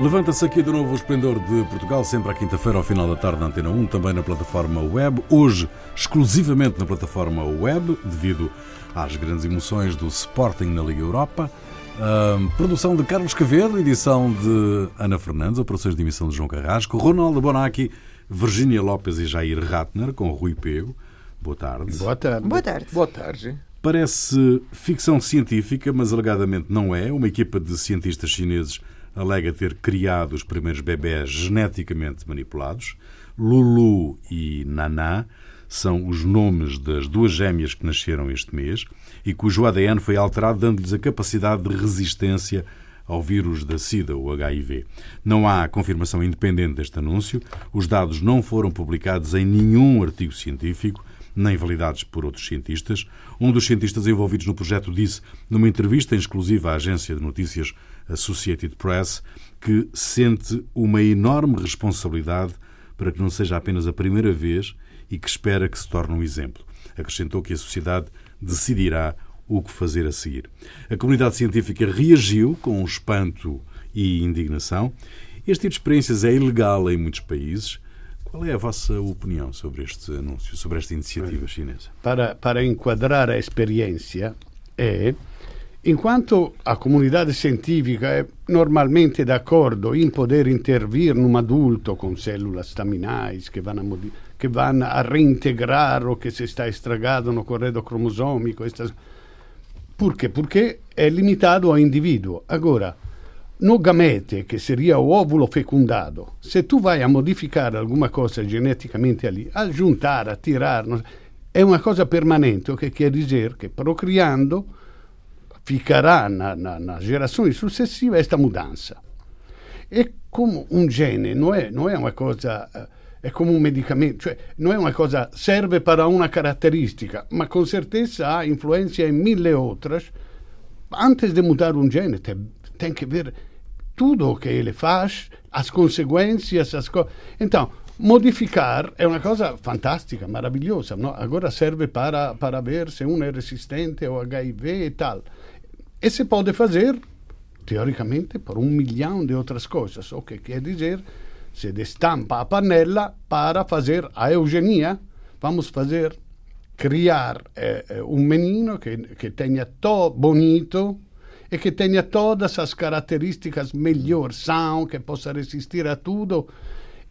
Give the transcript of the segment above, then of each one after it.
Levanta-se aqui de novo o Esplendor de Portugal, sempre à quinta-feira, ao final da tarde, na Antena 1, também na plataforma web. Hoje, exclusivamente na plataforma web, devido às grandes emoções do Sporting na Liga Europa. Uh, produção de Carlos Cavedo, edição de Ana Fernandes, operações de emissão de João Carrasco, Ronaldo Bonacci, Virginia Lopes e Jair Ratner, com Rui Pego. Boa tarde. Boa tarde. Boa tarde. Boa tarde. Parece ficção científica, mas alegadamente não é. Uma equipa de cientistas chineses alega ter criado os primeiros bebés geneticamente manipulados. Lulu e Naná são os nomes das duas gêmeas que nasceram este mês e cujo ADN foi alterado, dando-lhes a capacidade de resistência ao vírus da SIDA, o HIV. Não há confirmação independente deste anúncio, os dados não foram publicados em nenhum artigo científico, nem validados por outros cientistas. Um dos cientistas envolvidos no projeto disse, numa entrevista exclusiva à agência de notícias Associated Press, que sente uma enorme responsabilidade para que não seja apenas a primeira vez e que espera que se torne um exemplo. Acrescentou que a sociedade decidirá o que fazer a seguir. A comunidade científica reagiu com espanto e indignação. Este tipo de experiências é ilegal em muitos países. Qual é a vossa opinião sobre este anúncio, sobre esta iniciativa chinesa? Para, para enquadrar a experiência, é, enquanto a comunidade científica é normalmente d'accordo in poder intervir num adulto com células staminais que vão a, que vão a reintegrar o que se está estragado no corredo cromosômico. Estas... Por quê? Porque é limitado ao indivíduo. Agora, no gamete, que seria o óvulo fecundado, se tu vai a modificar alguma coisa geneticamente ali, a juntar, a tirar, é uma coisa permanente, que quer dizer que procriando ficará na, na, nas gerações successive esta mudança. É como um gene, não é, não é uma coisa, é como um medicamento, cioè não é uma coisa, serve para uma característica, mas com certeza há influência em mil outras. Antes de mudar um gene, tem, tem que ver tudo o que ele faz, as consequências, as co... Então, modificar é uma coisa fantástica, maravilhosa. No? Agora serve para, para ver se um é resistente ao HIV e tal. E se pode fazer, teoricamente, por um milhão de outras coisas. O que quer dizer, se destampa a panela para fazer a eugenia, vamos fazer, criar eh, um menino que, que tenha todo bonito, e que tenha todas as características melhor, são, que possa resistir a tudo.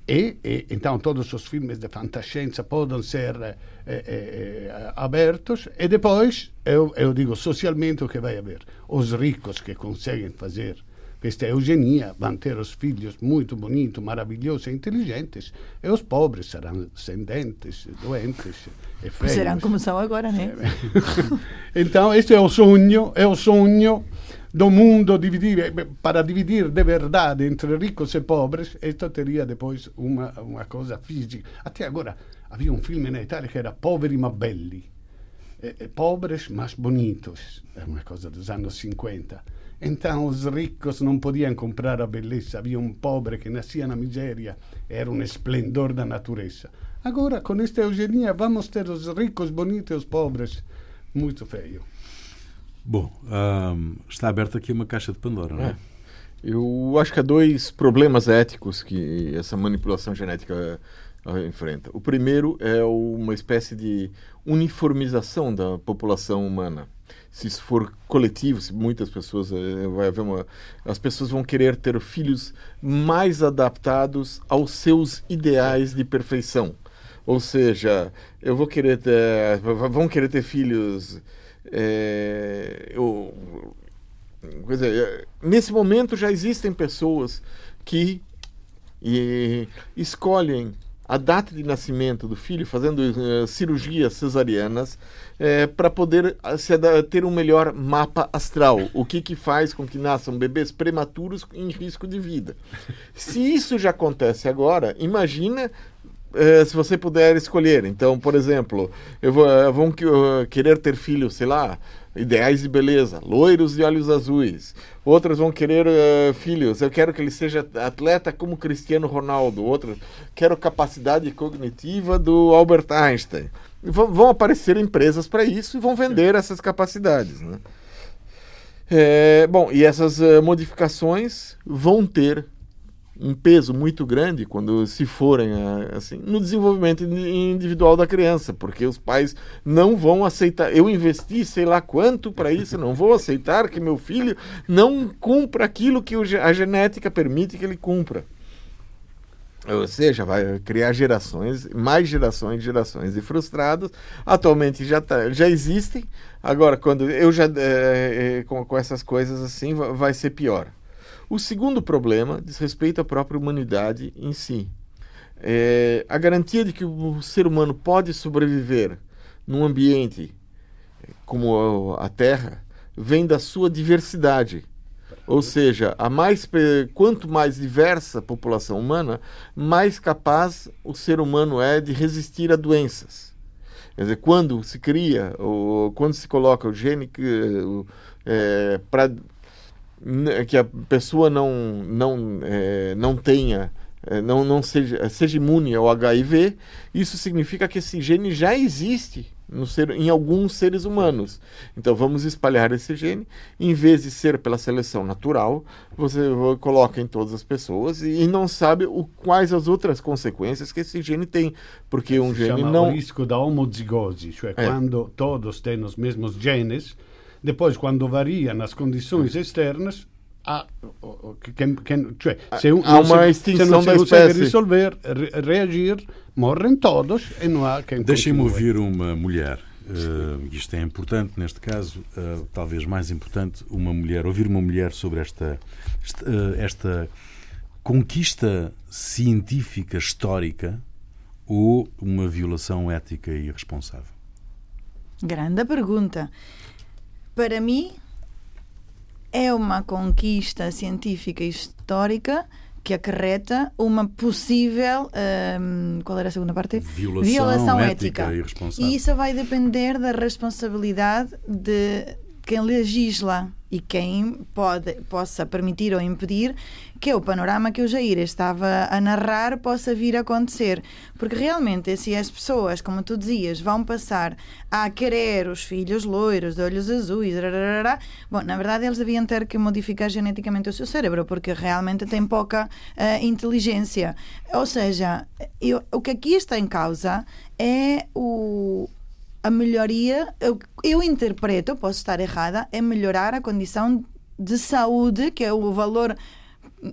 E, e, então todos os filmes de fantascienza podem ser eh, eh, abertos e depois, eu, eu digo socialmente o que vai haver. Os ricos que conseguem fazer questa eugenia vão ter os filhos muito bonitos, maravilhosos e inteligentes, e os pobres serão sem dentes, doentes e feios. Serão como são agora, né? então, este é o sonho, é o sonho do mundo dividir, para dividir de verdade entre ricos e pobres, isto teria depois uma, uma coisa física. Até agora havia um filme na Itália que era Poveri ma belli, pobres mas bonitos, é uma coisa dos anos 50. Então os ricos não podiam comprar a beleza, havia um pobre que nascia na miséria, era um esplendor da natureza. Agora, com esta eugenia, vamos ter os ricos bonitos e os pobres muito feios. Bom, está aberta aqui uma caixa de Pandora, não é? é? Eu acho que há dois problemas éticos que essa manipulação genética eh, enfrenta. O primeiro é uma espécie de uniformização da população humana. Se isso for coletivo, se muitas pessoas eh, vai haver uma, as pessoas vão querer ter filhos mais adaptados aos seus ideais de perfeição. Ou seja, eu vou querer ter, vão querer ter filhos é, eu, dizer, nesse momento já existem pessoas que e, escolhem a data de nascimento do filho, fazendo uh, cirurgias cesarianas, é, para poder se, ter um melhor mapa astral. O que, que faz com que nasçam bebês prematuros em risco de vida. Se isso já acontece agora, imagina se você puder escolher. Então, por exemplo, eu vou, eu vou uh, querer ter filhos, sei lá, ideais de beleza, loiros de olhos azuis. Outras vão querer uh, filhos, eu quero que ele seja atleta como Cristiano Ronaldo. Outras, quero capacidade cognitiva do Albert Einstein. vão aparecer empresas para isso e vão vender essas capacidades. Né? É, bom, e essas uh, modificações vão ter um peso muito grande quando se forem assim no desenvolvimento individual da criança, porque os pais não vão aceitar. Eu investi sei lá quanto para isso, não vou aceitar que meu filho não cumpra aquilo que a genética permite que ele cumpra. Ou seja, vai criar gerações, mais gerações gerações de frustrados. Atualmente já, tá, já existem. Agora, quando eu já é, é, com, com essas coisas assim, vai ser pior. O segundo problema diz respeito à própria humanidade em si. É, a garantia de que o ser humano pode sobreviver num ambiente como a Terra vem da sua diversidade. Ou seja, a mais, quanto mais diversa a população humana, mais capaz o ser humano é de resistir a doenças. Quer dizer, quando se cria, ou quando se coloca o gene é, para que a pessoa não, não, é, não tenha, é, não, não seja, seja imune ao HIV, isso significa que esse gene já existe no ser, em alguns seres humanos. Então vamos espalhar esse gene, em vez de ser pela seleção natural, você coloca em todas as pessoas e, não sabe o, quais as outras consequências que esse gene tem, porque um gene chama não o risco da homozigose, cioè é. quando todos têm os mesmos genes depois, quando varia nas condições externas, há, que, que, cioè, se, un, há uma se, extinção se não se consegue resolver, re, reagir, morrem todos e não há quem Deixem-me ouvir uma mulher. Uh, isto é importante neste caso, uh, talvez mais importante, uma mulher, ouvir uma mulher sobre esta, esta, uh, esta conquista científica histórica ou uma violação ética e irresponsável? Grande pergunta para mim, é uma conquista científica e histórica que acarreta uma possível um, qual era a segunda parte? Violação, Violação ética. ética. E isso vai depender da responsabilidade de quem legisla e quem pode, possa permitir ou impedir que o panorama que o Jair estava a narrar possa vir a acontecer. Porque realmente, se as pessoas, como tu dizias, vão passar a querer os filhos loiros, de olhos azuis, rararara, bom, na verdade eles deviam ter que modificar geneticamente o seu cérebro, porque realmente tem pouca uh, inteligência. Ou seja, eu, o que aqui está em causa é o a melhoria, eu, eu interpreto, posso estar errada, é melhorar a condição de saúde, que é o valor,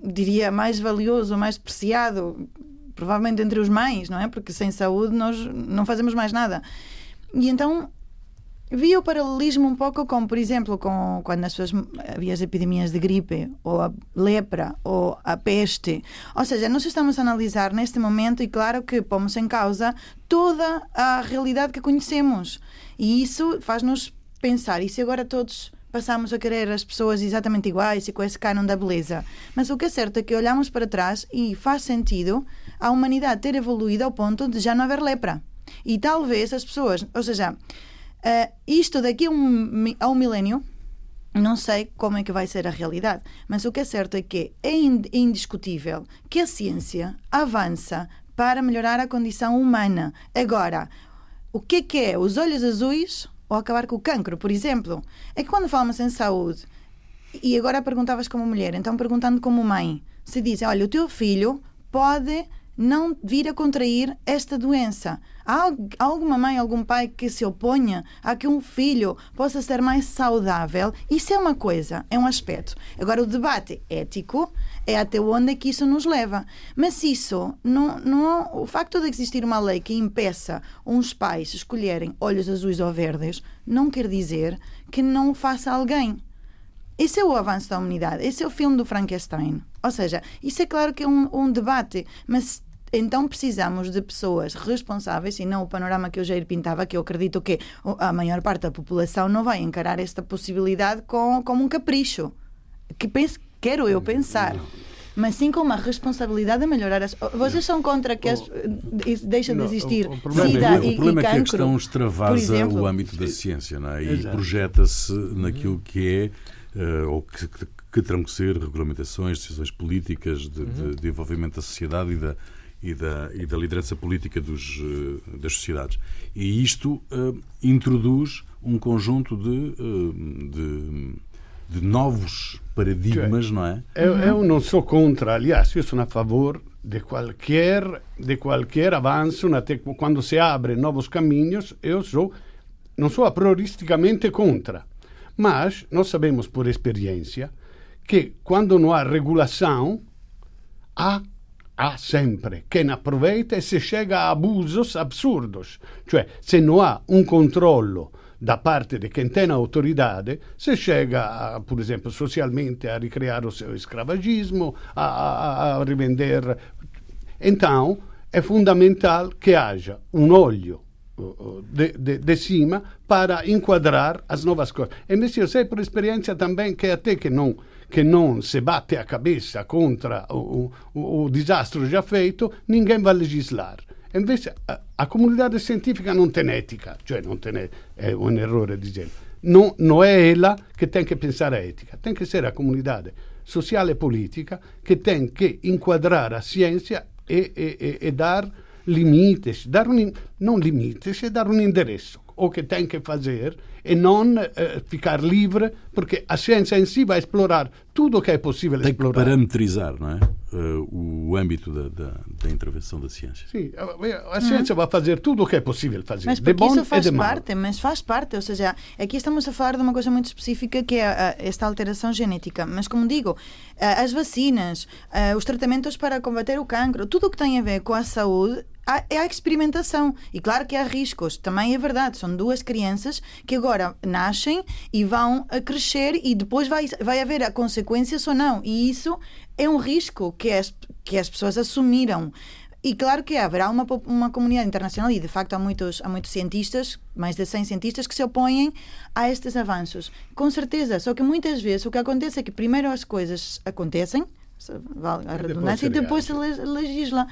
diria, mais valioso, mais preciado, provavelmente entre os mães, não é? Porque sem saúde nós não fazemos mais nada. E então Vi o paralelismo um pouco com, por exemplo, com quando as pessoas havia as epidemias de gripe, ou a lepra, ou a peste. Ou seja, nós estamos a analisar neste momento e claro que pomos em causa toda a realidade que conhecemos. E isso faz-nos pensar, e se agora todos passamos a querer as pessoas exatamente iguais e com esse canon da beleza. Mas o que é certo é que olhamos para trás e faz sentido a humanidade ter evoluído ao ponto de já não haver lepra. E talvez as pessoas, ou seja, Uh, isto daqui a um, a um milénio, não sei como é que vai ser a realidade, mas o que é certo é que é indiscutível que a ciência avança para melhorar a condição humana. Agora, o que é que é os olhos azuis ou acabar com o cancro, por exemplo? É que quando falamos em saúde, e agora perguntavas como mulher, então perguntando como mãe, se diz, olha, o teu filho pode não vir a contrair esta doença. Há alguma mãe, algum pai que se oponha a que um filho possa ser mais saudável? Isso é uma coisa, é um aspecto. Agora, o debate ético é até onde é que isso nos leva. Mas isso, não, não, o facto de existir uma lei que impeça uns pais escolherem olhos azuis ou verdes, não quer dizer que não faça alguém. Esse é o avanço da humanidade. Esse é o filme do Frankenstein. Ou seja, isso é claro que é um, um debate, mas então precisamos de pessoas responsáveis e não o panorama que o Jair pintava, que eu acredito que a maior parte da população não vai encarar esta possibilidade com, como um capricho. Que penso, quero eu pensar. Mas sim com uma responsabilidade de melhorar as. Vocês são contra que as, deixa de existir o, problema, SIDA é, o problema é que a questão extravasa o âmbito da ciência não é? e projeta-se naquilo que é uh, ou que, que, que terão que ser regulamentações, decisões políticas de, de, de envolvimento da sociedade e da, e da, e da liderança política dos, eh, das sociedades. E isto uh, introduz um conjunto de, uh, de, de novos paradigmas, não é? Eu, eu não sou contra, aliás, eu sou a favor de qualquer, de qualquer avanço, até quando se abre novos caminhos, eu sou, não sou a prioristicamente contra. Mas nós sabemos por experiência que quando não há regulação, há, há sempre quem aproveita e se chega a abusos absurdos. Cioè, se não há um controllo da parte de quem tem autoridade, se chega, por exemplo, socialmente a recriar o seu escravagismo, a, a, a revender. Então, é fundamental que haja um olho de, de, de, cima para enquadrar as novas coisas. E invece eu por experiência também que até que não che non se batte a cabeça contra o, o disastro já feito, ninguém vai legislar. Invece a, a comunidade científica non tem ética, cioè non tem, è un errore dizer. Non, non è ela che tem que pensar a ética, tem que ser a comunidade social e política que tem que enquadrar a ciência e, e, e, e dar limites, dar non limites, e dar un endereço. O que tem que fazer e non eh, ficar livre, porque a ciência em si vai explorar tudo o que é possível Tem explorar. que parametrizar, não é? Uh, o âmbito da, da, da, intervenção da ciência. Sim, a, a ciência vai fazer tudo o que é possível fazer. Mas de bom isso faz e de parte, mas faz parte, ou seja, aqui estamos a falar de uma coisa muito específica que é esta alteração genética, mas como digo, as vacinas, os tratamentos para combater o cancro, tudo o que tem a ver com a saúde é a experimentação. E claro que há riscos, também é verdade. São duas crianças que agora nascem e vão a crescer e depois vai, vai haver a consequências ou não. E isso é um risco que as, que as pessoas assumiram. E claro que haverá uma, uma comunidade internacional, e de facto há muitos, há muitos cientistas, mais de 100 cientistas, que se opõem a estes avanços. Com certeza, só que muitas vezes o que acontece é que primeiro as coisas acontecem, a redundância, e depois se legisla.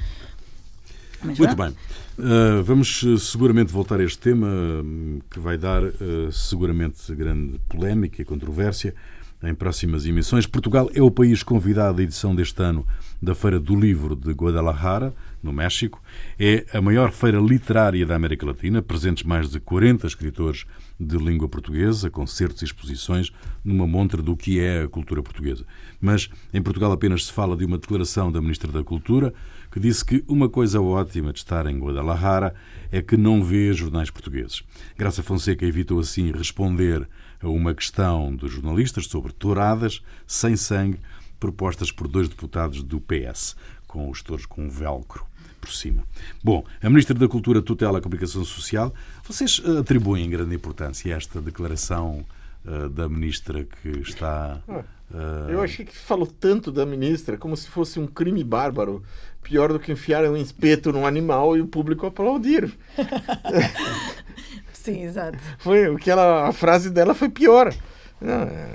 Mas Muito bem. Uh, vamos seguramente voltar a este tema um, que vai dar uh, seguramente grande polémica e controvérsia em próximas emissões. Portugal é o país convidado à edição deste ano da Feira do Livro de Guadalajara, no México. É a maior feira literária da América Latina, presentes mais de 40 escritores de língua portuguesa, concertos e exposições numa montra do que é a cultura portuguesa. Mas em Portugal apenas se fala de uma declaração da Ministra da Cultura que disse que uma coisa ótima de estar em Guadalajara é que não vê jornais portugueses. Graça Fonseca evitou assim responder a uma questão dos jornalistas sobre touradas sem sangue propostas por dois deputados do PS, com os touros com velcro por cima. Bom, a Ministra da Cultura tutela a comunicação social. Vocês eh, atribuem grande importância a esta declaração uh, da Ministra que está. Uh... Eu achei que falou tanto da Ministra como se fosse um crime bárbaro. Pior do que enfiar um espeto num animal e o público aplaudir. Sim, exato. Foi, que ela, a frase dela foi pior. Não, é...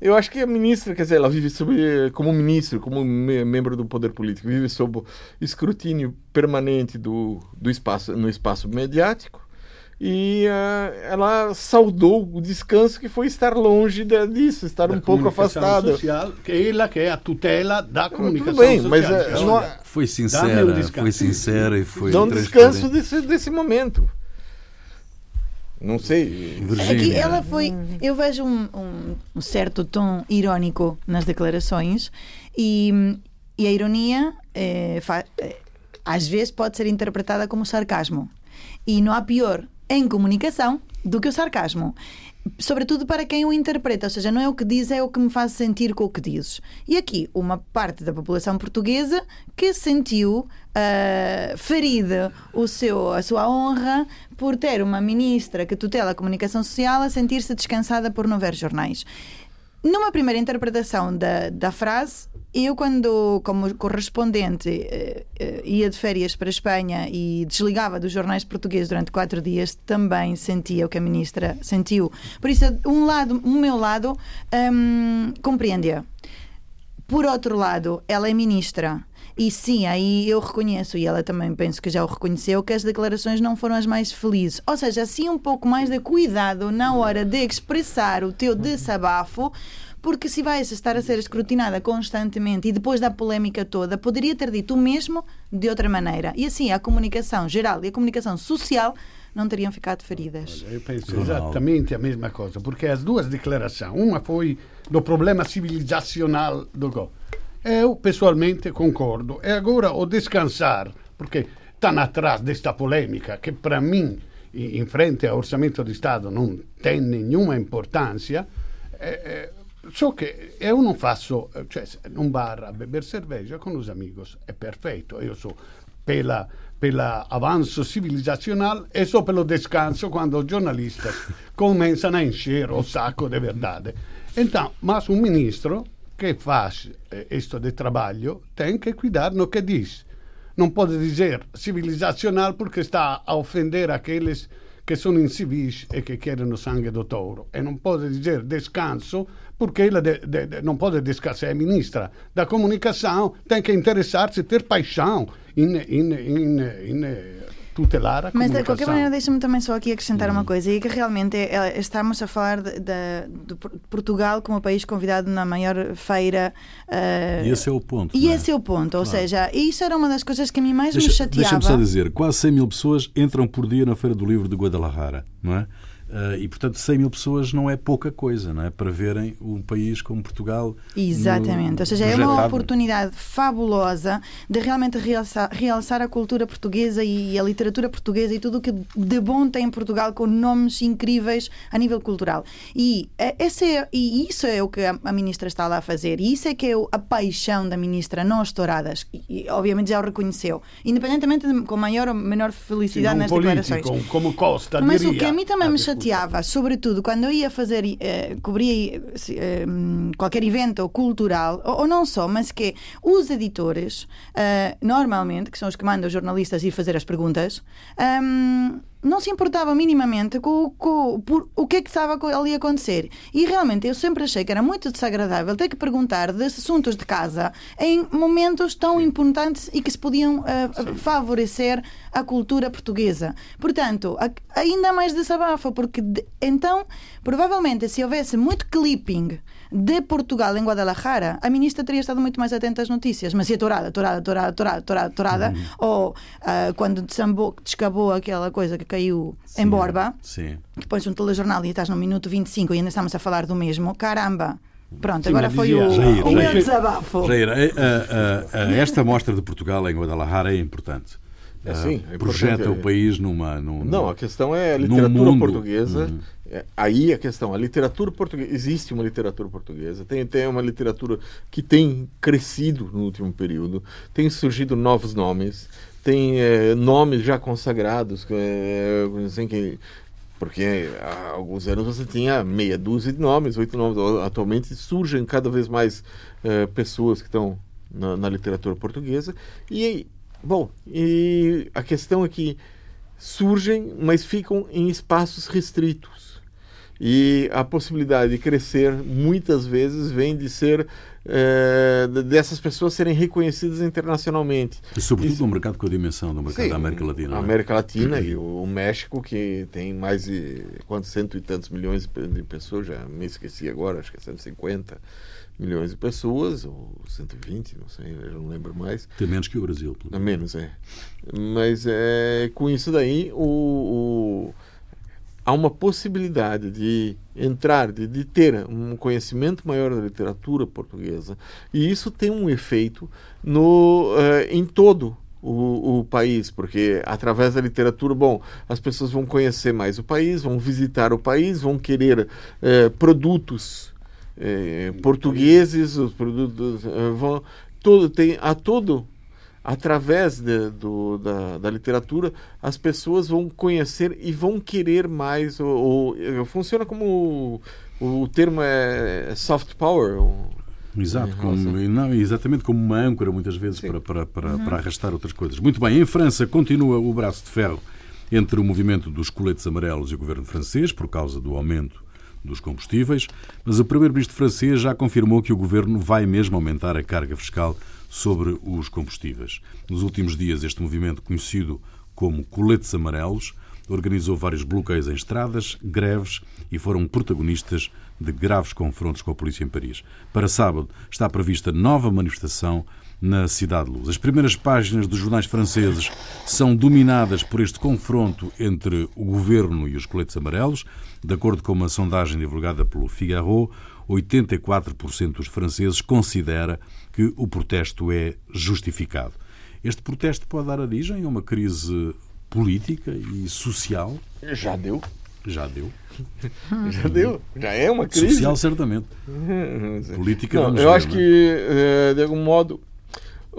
Eu acho que a ministra, quer dizer, ela vive sob, como ministro, como membro do poder político, vive sob escrutínio permanente do, do espaço, no espaço mediático. E uh, ela saudou o descanso que foi estar longe de, disso, estar da um pouco afastada. Social, que é ela que é a tutela da comunicação Tudo bem, social. mas uh, não, foi sincera, foi sincera e foi Dá um descanso desse, desse momento. Não sei. Aqui ela foi. Eu vejo um, um, um, certo tom irónico nas declarações e, e a ironia é, fa, é, às vezes pode ser interpretada como sarcasmo. E não há pior em comunicação do que o sarcasmo sobretudo para quem o interpreta, ou seja, não é o que diz, é o que me faz sentir com o que dizes. E aqui, uma parte da população portuguesa que sentiu uh, ferida o seu, a sua honra por ter uma ministra que tutela a comunicação social a sentir-se descansada por não ver jornais. Numa primeira interpretação da, da frase, eu, quando, como correspondente, eh, eh, ia de férias para a Espanha e desligava dos jornais portugueses durante quatro dias, também sentia o que a ministra sentiu. Por isso, um lado, o meu lado, hum, compreende-a. Por outro lado, ela é ministra. E sim, aí eu reconheço, e ela também penso que já o reconheceu, que as declarações não foram as mais felizes. Ou seja, assim um pouco mais de cuidado na hora de expressar o teu desabafo, porque se vais estar a ser escrutinada constantemente e depois da polémica toda, poderia ter dito o mesmo de outra maneira. E assim, a comunicação geral e a comunicação social não teriam ficado feridas. Eu penso exatamente a mesma coisa, porque as duas declarações, uma foi do problema civilizacional do Go. Eu pessoalmente concordo. E agora o descansar, porque estão atrás desta polêmica que para mim, em frente ao orçamento de Estado, não tem nenhuma importância. É, so che eu non faccio, cioè un bar a beber cerveja con os amigos, è perfetto, io so pela pela avanço civilizacional e só pelo descanso quando os jornalistas começam a encher o saco de verdade. Então, mas um ministro que faz isto de trabalho tem que cuidar no que diz. Não pode dizer civilizacional porque está a ofender aqueles que sono incivis e che chiedono sangue do touro. E non può dire descanso ela de, de, de, não pode descansar, é ministra da comunicação, tem que interessar-se, ter paixão tutelar a Mas de qualquer maneira, deixa-me também só aqui acrescentar uma coisa, e que realmente é, estamos a falar de, de, de, Portugal como país convidado na maior feira. Uh, e esse é o ponto. E é? esse é o ponto, ou seja, isso era uma das coisas que a mim mais deixa, me chateava. Deixa-me só dizer, quase 100 mil pessoas entram por dia na Feira do Livro de Guadalajara, não é? Uh, e, portanto, 100 mil pessoas não é pouca coisa, não é? Para verem um país como Portugal. Exatamente. No, Ou seja, projetado. é uma oportunidade fabulosa de realmente realçar, realçar, a cultura portuguesa e a literatura portuguesa e tudo o que de bom tem Portugal com nomes incríveis a nível cultural. E, eh, esse é, e isso é o que a, a ministra está lá a fazer. E isso é que é a paixão da ministra, não as touradas. E, e obviamente já o reconheceu. Independentemente de, com maior ou menor felicidade Sim, um nas político, declarações. Como Costa, Mas diria. o que a mim também me chateava, sobretudo quando eu ia fazer, eh, cobrir eh, qualquer evento cultural, ou, ou, não só, mas que os editores, eh, normalmente, que são os que mandam os jornalistas ir fazer as perguntas, um, não se importava minimamente com, com, por, o que é que estava ali a acontecer. E realmente eu sempre achei que era muito desagradável ter que perguntar de assuntos de casa em momentos tão Sim. importantes e que se podiam uh, favorecer a cultura portuguesa. Portanto, a, ainda mais desabafo, porque de, então, provavelmente, se houvesse muito clipping de Portugal em Guadalajara, a ministra teria estado muito mais atenta às notícias, mas ia tourada, tourada, tourada, tourada, tourada, tourada. Uhum. ou uh, quando desambou, descabou aquela coisa que caiu sim, em Borba, sim. que pões um telejornal e estás no minuto 25 e ainda estamos a falar do mesmo, caramba. Pronto, Sim, agora foi o, Jair, o Jair, desabafo. Jair, a, a, a, esta mostra de Portugal em Guadalajara é importante. É, sim, é projeta o país numa, numa, Não, a questão é a literatura portuguesa. Uhum. É, aí a questão, a literatura portuguesa. Existe uma literatura portuguesa, tem, tem uma literatura que tem crescido no último período, tem surgido novos nomes, tem é, nomes já consagrados, é, assim, que, porque há alguns anos você tinha meia dúzia de nomes, oito nomes. Atualmente surgem cada vez mais é, pessoas que estão na, na literatura portuguesa. E Bom, e a questão é que surgem, mas ficam em espaços restritos. E a possibilidade de crescer muitas vezes vem de ser é, dessas pessoas serem reconhecidas internacionalmente. E sobretudo Isso, no mercado com a dimensão do mercado sim, da América Latina. A é? América Latina e o, o, México, que tem mais de quantos cento e tantos milhões de pessoas, já me esqueci agora, acho que é 150 milhões de pessoas, ou 120, não sei, eu não lembro mais. Tem menos que o Brasil. Pelo menos, é. Mas é, com isso daí, o, o, há uma possibilidade de entrar, de, de ter um conhecimento maior da literatura portuguesa, e isso tem um efeito no, uh, em todo o, o, país, porque através da literatura, bom, as pessoas vão conhecer mais o país, vão visitar o país, vão querer uh, produtos é, portugueses, os produtos vão todo tem a todo através de, do, da, da, literatura as pessoas vão conhecer e vão querer mais ou, ou funciona como o, o termo é soft power Exato, como, não, exatamente como uma âncora, muitas vezes, para, para, para, uhum. para arrastar outras coisas. Muito bem, em França continua o braço de ferro entre o movimento dos coletes amarelos e o governo francês, por causa do aumento dos combustíveis, mas o primeiro-ministro francês já confirmou que o governo vai mesmo aumentar a carga fiscal sobre os combustíveis. Nos últimos dias, este movimento, conhecido como coletes amarelos, organizou vários bloqueios em estradas, greves e foram protagonistas de graves confrontos com a polícia em Paris. Para sábado está prevista nova manifestação na Cidade de Luz. As primeiras páginas dos jornais franceses são dominadas por este confronto entre o governo e os coletes amarelos. De acordo com uma sondagem divulgada pelo Figaro, 84% dos franceses considera que o protesto é justificado. Este protesto pode dar origem a uma crise política e social? Já deu. Já deu. Já deu. Já é uma crise. Social, certamente. Política, Não, eu ver, acho não é? que, eh, de algum modo,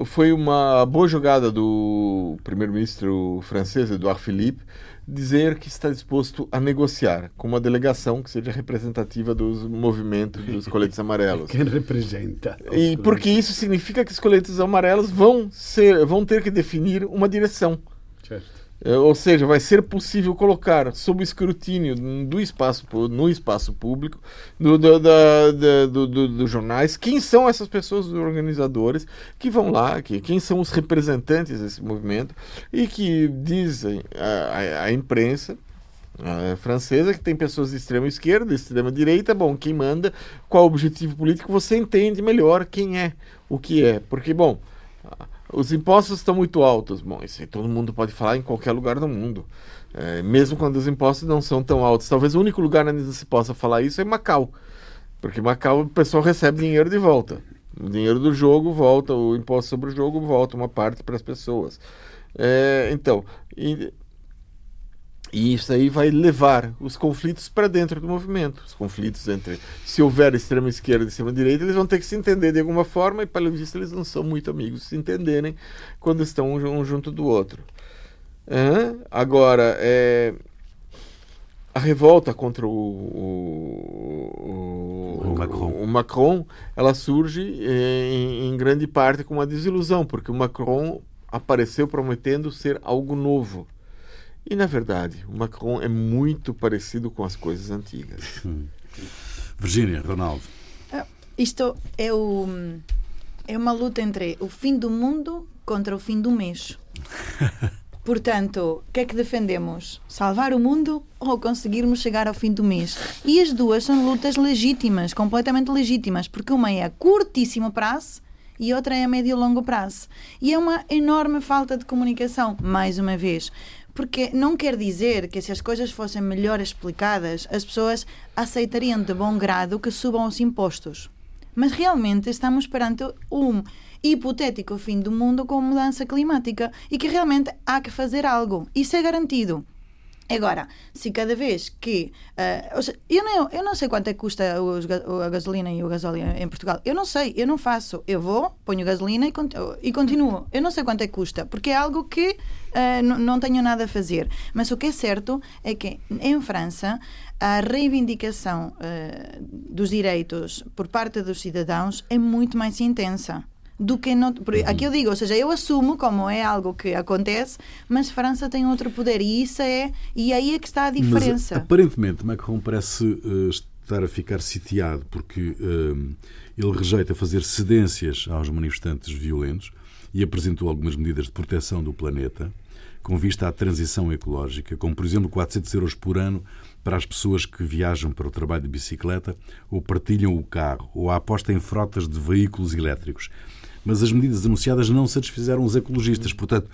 foi uma boa jogada do primeiro-ministro francês, Edouard Philippe, dizer que está disposto a negociar com uma delegação que seja representativa dos movimentos dos coletes amarelos. Quem representa? E porque isso significa que os coletes amarelos vão, ser, vão ter que definir uma direção. Certo. É, Ou seja, vai ser possível colocar sob escrutínio do espaço, no espaço público, do, do, do- do- dos jornais, quem são essas pessoas, os organizadores, que vão lá, que, quem são os representantes desse movimento, e que dizem à- à imprensa a francesa que tem pessoas de extrema esquerda, de extrema direita, bom, quem manda, qual o objetivo político, você entende melhor quem é, o que é. Porque, bom, os impostos estão muito altos. Bom, isso aí todo mundo pode falar em qualquer lugar do mundo. É, mesmo quando os impostos não são tão altos. Talvez o único lugar onde se possa falar isso é Macau. Porque Macau o pessoal recebe dinheiro de volta. O dinheiro do jogo volta, o imposto sobre o jogo volta uma parte para as pessoas. É, então, e isso aí vai levar os conflitos para dentro do movimento. Os conflitos entre. Se houver extrema esquerda e extrema direita, eles vão ter que se entender de alguma forma, e pelo visto eles não são muito amigos se entenderem quando estão um, junto do outro. Hã? Agora, é, a revolta contra o, o, O Macron. o Macron, ela surge eh, em, em grande parte com uma desilusão, porque o Macron apareceu prometendo ser algo novo. E, na verdade, o Macron é muito parecido com as coisas antigas. Virgínia, Ronaldo. Isto é, o, é uma luta entre o fim do mundo contra o fim do mês. Portanto, o que é que defendemos? Salvar o mundo ou conseguirmos chegar ao fim do mês? E as duas são lutas legítimas, completamente legítimas, porque uma é a curtíssimo prazo e outra é a médio e longo prazo. E é uma enorme falta de comunicação, mais uma vez. Porque não quer dizer que se as coisas fossem melhor explicadas, as pessoas aceitariam de bom grado que subam os impostos. Mas realmente estamos perante um hipotético fim do mundo com mudança climática e que realmente há que fazer algo. Isso é garantido. Agora, se cada vez que. ou seja, eu, não, eu não sei quanto é que custa os a gasolina e o gasóleo em Portugal. Eu não sei, eu não faço. Eu vou, ponho gasolina e, e continuo. Eu não sei quanto é que custa, porque é algo que n- não tenho nada a fazer. Mas o que é certo é que em França a reivindicação ah, dos direitos por parte dos cidadãos é muito mais intensa do que no, por- aqui eu digo, ou seja, eu assumo como é algo que acontece, mas França tem outro poder e isso é e aí é que está a Mas diferença. aparentemente Macron parece eh, estar a ficar sitiado porque eh, ele rejeita fazer cedências aos manifestantes violentos e apresentou algumas medidas de proteção do planeta com vista à transição ecológica, como por exemplo 400 euros por ano para as pessoas que viajam para o trabalho de bicicleta ou partilham o carro, ou a aposta em frotas de veículos elétricos. Mas as medidas anunciadas não satisfizeram os ecologistas, portanto,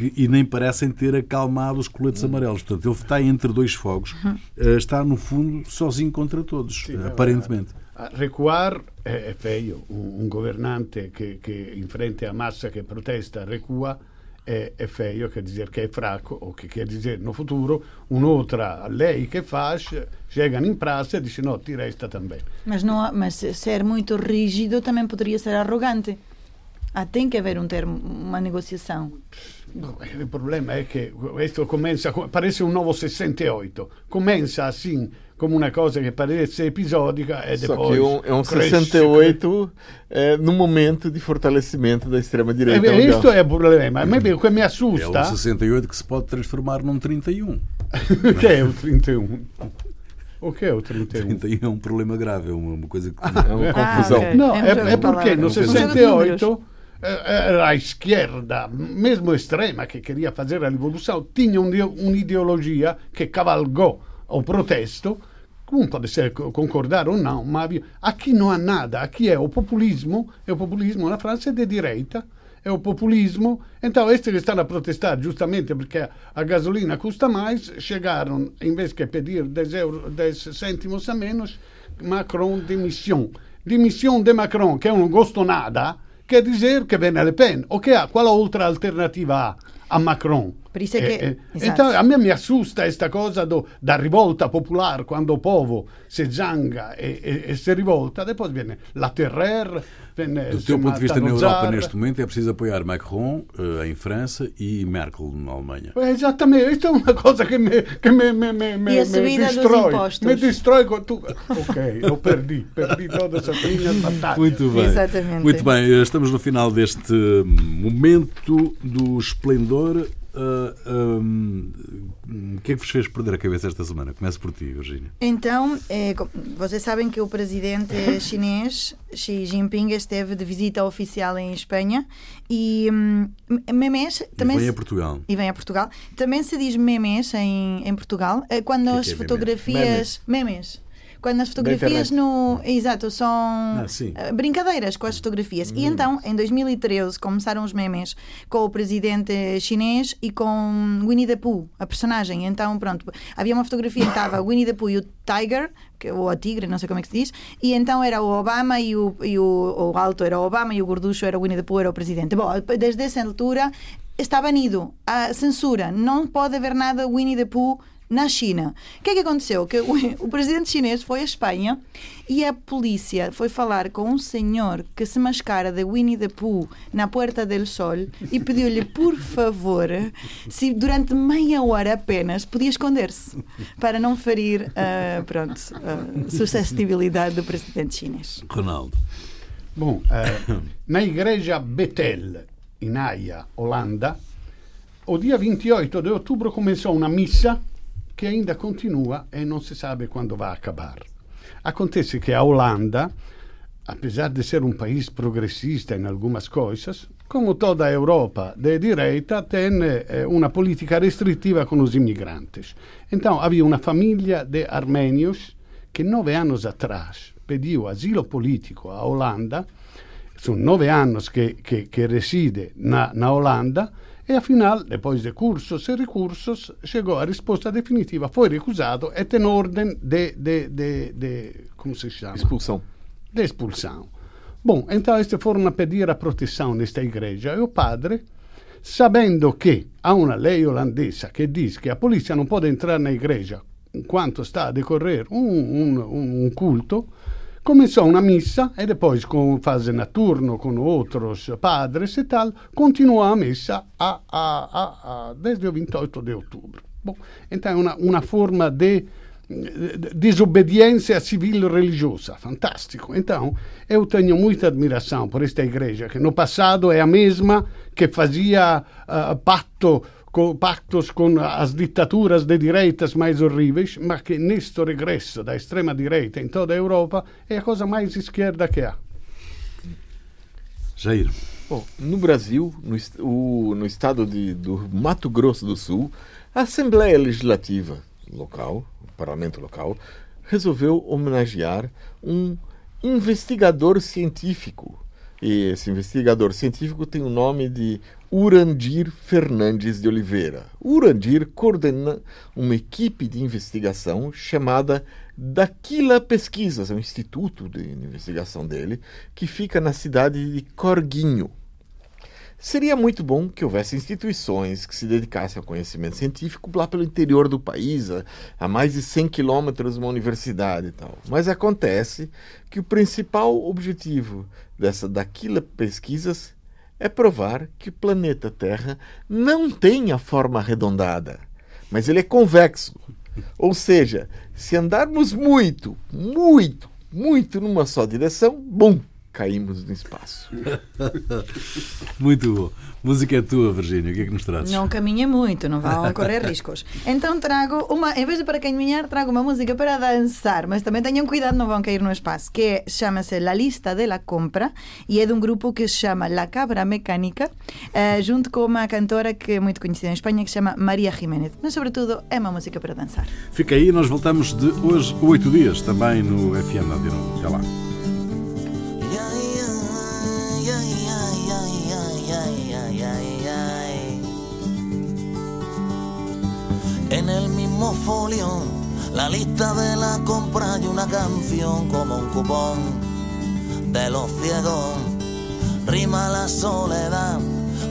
e e nem parecem ter acalmado os coletes amarelos. Portanto, ele está entre dois fogos, eh, está no fundo sozinho contra todos, eh, aparentemente. A Recuar è, è feio, un governante che, che in frente a massa che protesta recua è, è feio, quer dizer que é fraco, ou que quer dizer no futuro un'altra lei che faz, chegam em praça e diz não, ti resta também. Mas não mas se- ser muito rígido também poderia ser arrogante. Ah, tem que haver um termo, uma negociação. No, eh, il problema è che questo comincia, co- parece un nuovo 68, comincia assim come una cosa che parece episodica e Só depois que é um, é um cresce, 68 é, no momento de fortalecimento da extrema-direita. Questo ela- è il problema, a me o che mi É o assusta 68 que se pode transformar num 31. che è il 31. O che è il 31? 31 é um problema grave, é uma, uma coisa que. É uma Ah, confusão. ok. No, É um è, jogo è di perché parole. nel Un gioco di 68 era a esquerda, mesmo extrema, que queria fazer a rivolução, tinha un'ideologia que cavalgou o protesto um pode ser concordar ou não, mas aqui não há nada. Aqui é o populismo, e o populismo na França é de direita, é o populismo. Então, estes que estão a protestar justamente porque a gasolina custa mais, chegaram, em vez de pedir 10, euro, 10 cêntimos a menos, Macron demissão. Demissão de Macron, que é um gosto nada, quer dizer que vem a Le Pen. O que há? Qual outra alternativa há a Macron? Isso é que... Eh, eh, então, a me mi assusta questa cosa do, da rivolta popolare quando o povo si zanga e, e, e, si rivolta, depois viene la terreur, Do teu ponto de vista, na Europa, neste momento, é preciso apoiar Macron uh, em França e Merkel na Alemanha. Exatamente, isto é uma coisa que me, que me, me, me, me, e a subida destrói. Me destrói com tu... Ok, eu perdi, perdi todas as minhas batalhas. Muito bem. Exatamente. Muito bem, estamos no final deste momento do esplendor Uh, ah, um, o que é que vos fez perder a cabeça esta semana? Começo por ti, Virginia. Então, é, vocês sabem que o presidente chinês Xi Jinping esteve de visita oficial em Espanha e um, memes também e vem a Portugal. E vem a Portugal. Também se diz memes em, em Portugal. Eh, quando que as que é fotografias. memes. memes quando as fotografias no. Exato, são ah, eh, brincadeiras com as fotografias. Hum. E então, em 2013, começaram os memes com o presidente chinês e com Winnie the Pooh, a personagem. Então, pronto, havia uma fotografia que estava Winnie the Pooh e o Tiger, ou a tigre, não sei como é que se diz, e então era o Obama e o, e o, o alto era o Obama e o gorducho era o Winnie the Pooh, era o presidente. Bom, desde essa altura está banido a censura, não pode haver nada Winnie the Pooh na China. O que é que aconteceu? Que o, o, presidente chinês foi à Espanha e a polícia foi falar com um senhor que se mascara de Winnie the Pooh na Puerta del Sol e pediu-lhe, por favor, se durante meia hora apenas podia esconder-se para não ferir uh, pronto, a suscetibilidade do presidente chinês. Ronaldo. Bom, uh, na igreja Betel, em Haia, Holanda, o dia 28 de outubro começou uma missa que ainda continua e não se sabe quando vai acabar. Acontece que a Holanda, apesar de ser um país progressista em algumas coisas, como toda a Europa de direita, tem eh, uma política restritiva com os imigrantes. Então, havia uma família de armênios que nove anos atrás pediu asilo político à Holanda, são nove anos que reside na, na Holanda, e afinal, depois de cursos e recursos, chegou a resposta definitiva. Foi recusado e tem ordem de, de, de, de, como se chama? Expulsão. De expulsão. Bom, então este foram a pedir a proteção nesta igreja e o padre, sabendo que há uma lei holandesa que diz que a polícia não pode entrar na igreja enquanto está a decorrer um, um, um culto, começou uma missa e depois, com fazendo turno com outros padres e tal, continuou a missa a, a, a, a, desde o 28 de outubro. Então é uma, uma forma de desobediência civil religiosa. Fantástico. Então, eu tenho muita admiração por esta igreja, que no passado é a mesma que fazia uh, pacto com, pactos com as ditaduras de direitas mais horríveis, mas que neste regresso da extrema-direita em toda a Europa é a coisa mais esquerda que há. Jair. Bom, no Brasil, no, o, no estado de, do Mato Grosso do Sul, a Assembleia Legislativa local, o parlamento local, resolveu homenagear um investigador científico. E esse investigador científico tem o nome de Urandir Fernandes de Oliveira. Urandir coordena uma equipe de investigação chamada Daquila Pesquisas, é um instituto de investigação dele, que fica na cidade de Corguinho. Seria muito bom que houvesse instituições que se dedicassem ao conhecimento científico lá pelo interior do país, a, a mais de 100 quilômetros de uma universidade e tal. Mas acontece que o principal objetivo dessa Daquila Pesquisas é provar que o planeta Terra não tem a forma arredondada, mas ele é convexo. Ou seja, se andarmos muito, muito, muito numa só direção, bum, caímos no espaço. Muito bom. Música é tua, Virgínia. O que é que nos trazes? Não caminha muito, não vão correr riscos. Então trago uma, em vez de para caminhar, trago uma música para dançar, mas também tenham cuidado, não vão cair no espaço, que é, chama-se La Lista de la Compra e é de um grupo que se chama La Cabra Mecânica, uh, junto com uma cantora que é muito conhecida em Espanha, que se chama Maria Jiménez. Mas, sobretudo, é uma música para dançar. Fica aí, nós voltamos de hoje oito dias, também no FM Nádia. Até lá. En el mismo folio, la lista de la compra y una canción como un cupón de los ciegos. Rima la soledad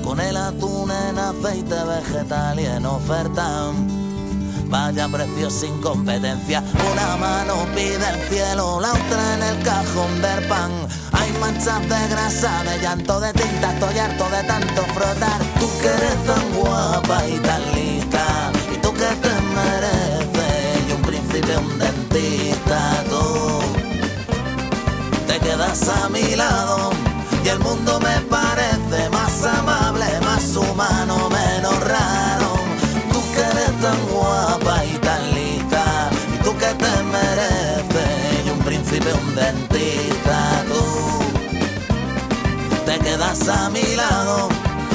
con el atún en aceite vegetal y en oferta. Vaya precio sin competencia. Una mano pide el cielo, la otra en el cajón del pan. Hay manchas de grasa, de llanto, de tinta. Estoy harto de tanto frotar. Tú que eres tan guapa y tan lista que te mereces y un príncipe, un dentista, tú te quedas a mi lado y el mundo me parece más amable, más humano, menos raro. Tú que eres tan guapa y tan lista y tú que te mereces y un príncipe, un dentista, tú te quedas a mi lado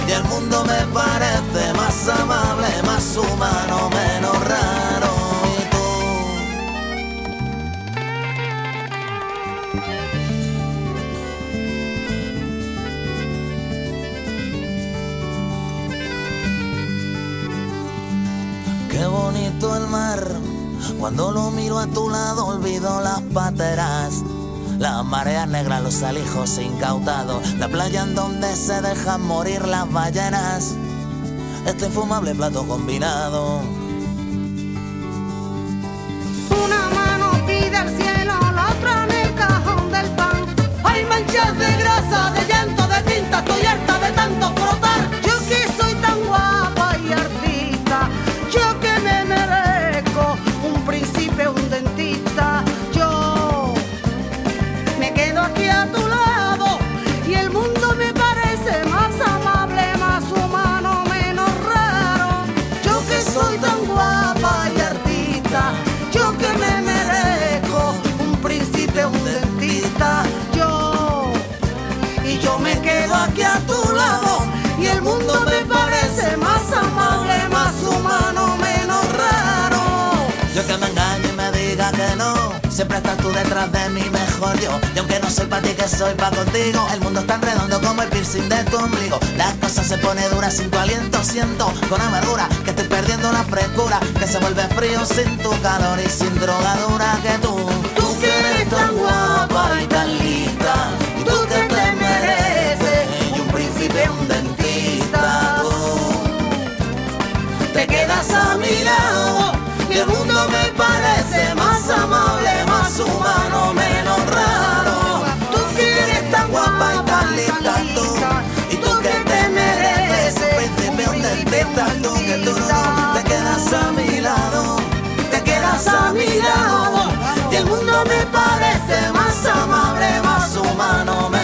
y el mundo me parece más amable, más humano, menos raro. Qué bonito el mar, cuando lo miro a tu lado olvido las pateras las mareas negras, los alijos incautados, la playa en donde se dejan morir las ballenas, este infumable plato combinado. Una mano pide al cielo, la otra en el cajón del pan. Hay manchas de grasa, de que no Siempre estás tú detrás de mí, mejor yo. Y aunque no soy para ti, que soy para contigo. El mundo es tan redondo como el piercing de tu ombligo. Las cosas se pone duras sin tu aliento. Siento con amargura que estoy perdiendo la frescura. Que se vuelve frío sin tu calor y sin drogadura que tú. Tú que eres tan guapa y tan lista. Y tú que te mereces. Un príncipe, un más a mi lado y el mundo me parece más amable, más humano.